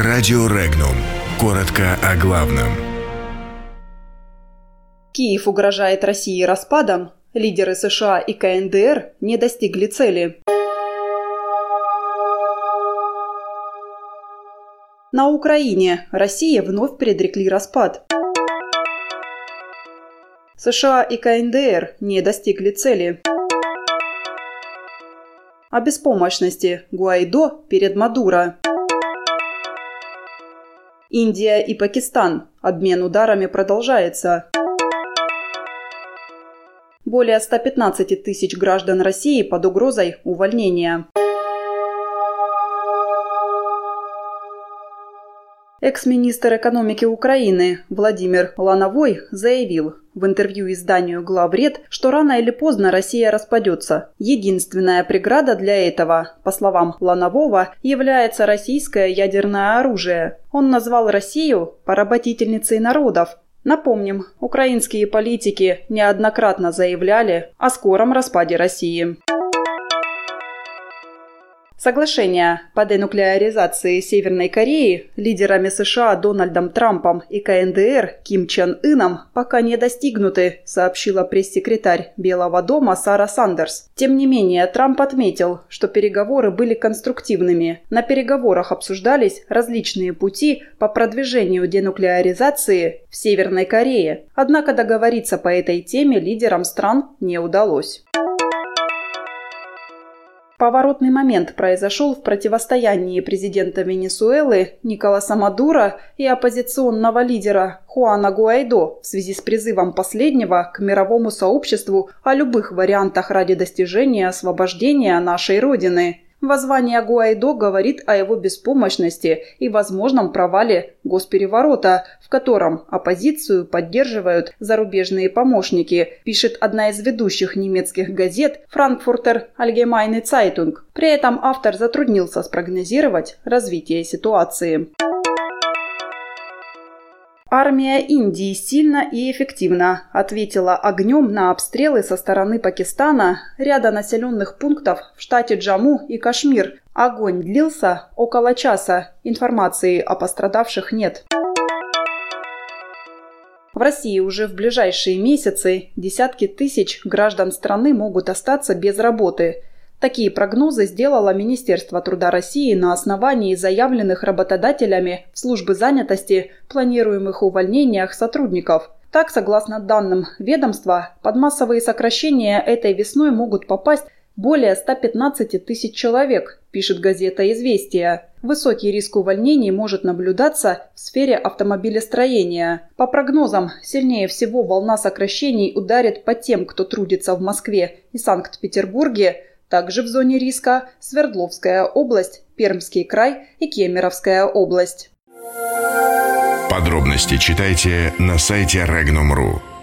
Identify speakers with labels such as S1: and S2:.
S1: Радио Регнум. Коротко о главном.
S2: Киев угрожает России распадом. Лидеры США и КНДР не достигли цели. На Украине Россия вновь предрекли распад. США и КНДР не достигли цели. О беспомощности Гуайдо перед Мадуро. Индия и Пакистан. Обмен ударами продолжается. Более 115 тысяч граждан России под угрозой увольнения. Экс-министр экономики Украины Владимир Лановой заявил в интервью изданию «Главред», что рано или поздно Россия распадется. Единственная преграда для этого, по словам Ланового, является российское ядерное оружие. Он назвал Россию поработительницей народов, Напомним, украинские политики неоднократно заявляли о скором распаде России. Соглашение по денуклеаризации Северной Кореи лидерами США Дональдом Трампом и КНДР Ким Чен Ыном пока не достигнуты, сообщила пресс-секретарь Белого дома Сара Сандерс. Тем не менее, Трамп отметил, что переговоры были конструктивными. На переговорах обсуждались различные пути по продвижению денуклеаризации в Северной Корее. Однако договориться по этой теме лидерам стран не удалось. Поворотный момент произошел в противостоянии президента Венесуэлы Николаса Мадура и оппозиционного лидера Хуана Гуайдо в связи с призывом последнего к мировому сообществу о любых вариантах ради достижения освобождения нашей Родины – Воззвание Гуайдо говорит о его беспомощности и возможном провале госпереворота, в котором оппозицию поддерживают зарубежные помощники, пишет одна из ведущих немецких газет «Франкфуртер Allgemeine Zeitung». При этом автор затруднился спрогнозировать развитие ситуации. Армия Индии сильно и эффективно ответила огнем на обстрелы со стороны Пакистана ряда населенных пунктов в штате Джамму и Кашмир. Огонь длился около часа. Информации о пострадавших нет. В России уже в ближайшие месяцы десятки тысяч граждан страны могут остаться без работы – Такие прогнозы сделало Министерство труда России на основании заявленных работодателями в службы занятости планируемых увольнениях сотрудников. Так, согласно данным ведомства, под массовые сокращения этой весной могут попасть более 115 тысяч человек, пишет газета «Известия». Высокий риск увольнений может наблюдаться в сфере автомобилестроения. По прогнозам, сильнее всего волна сокращений ударит по тем, кто трудится в Москве и Санкт-Петербурге, также в зоне риска Свердловская область, Пермский край и Кемеровская область.
S1: Подробности читайте на сайте Regnum.ru.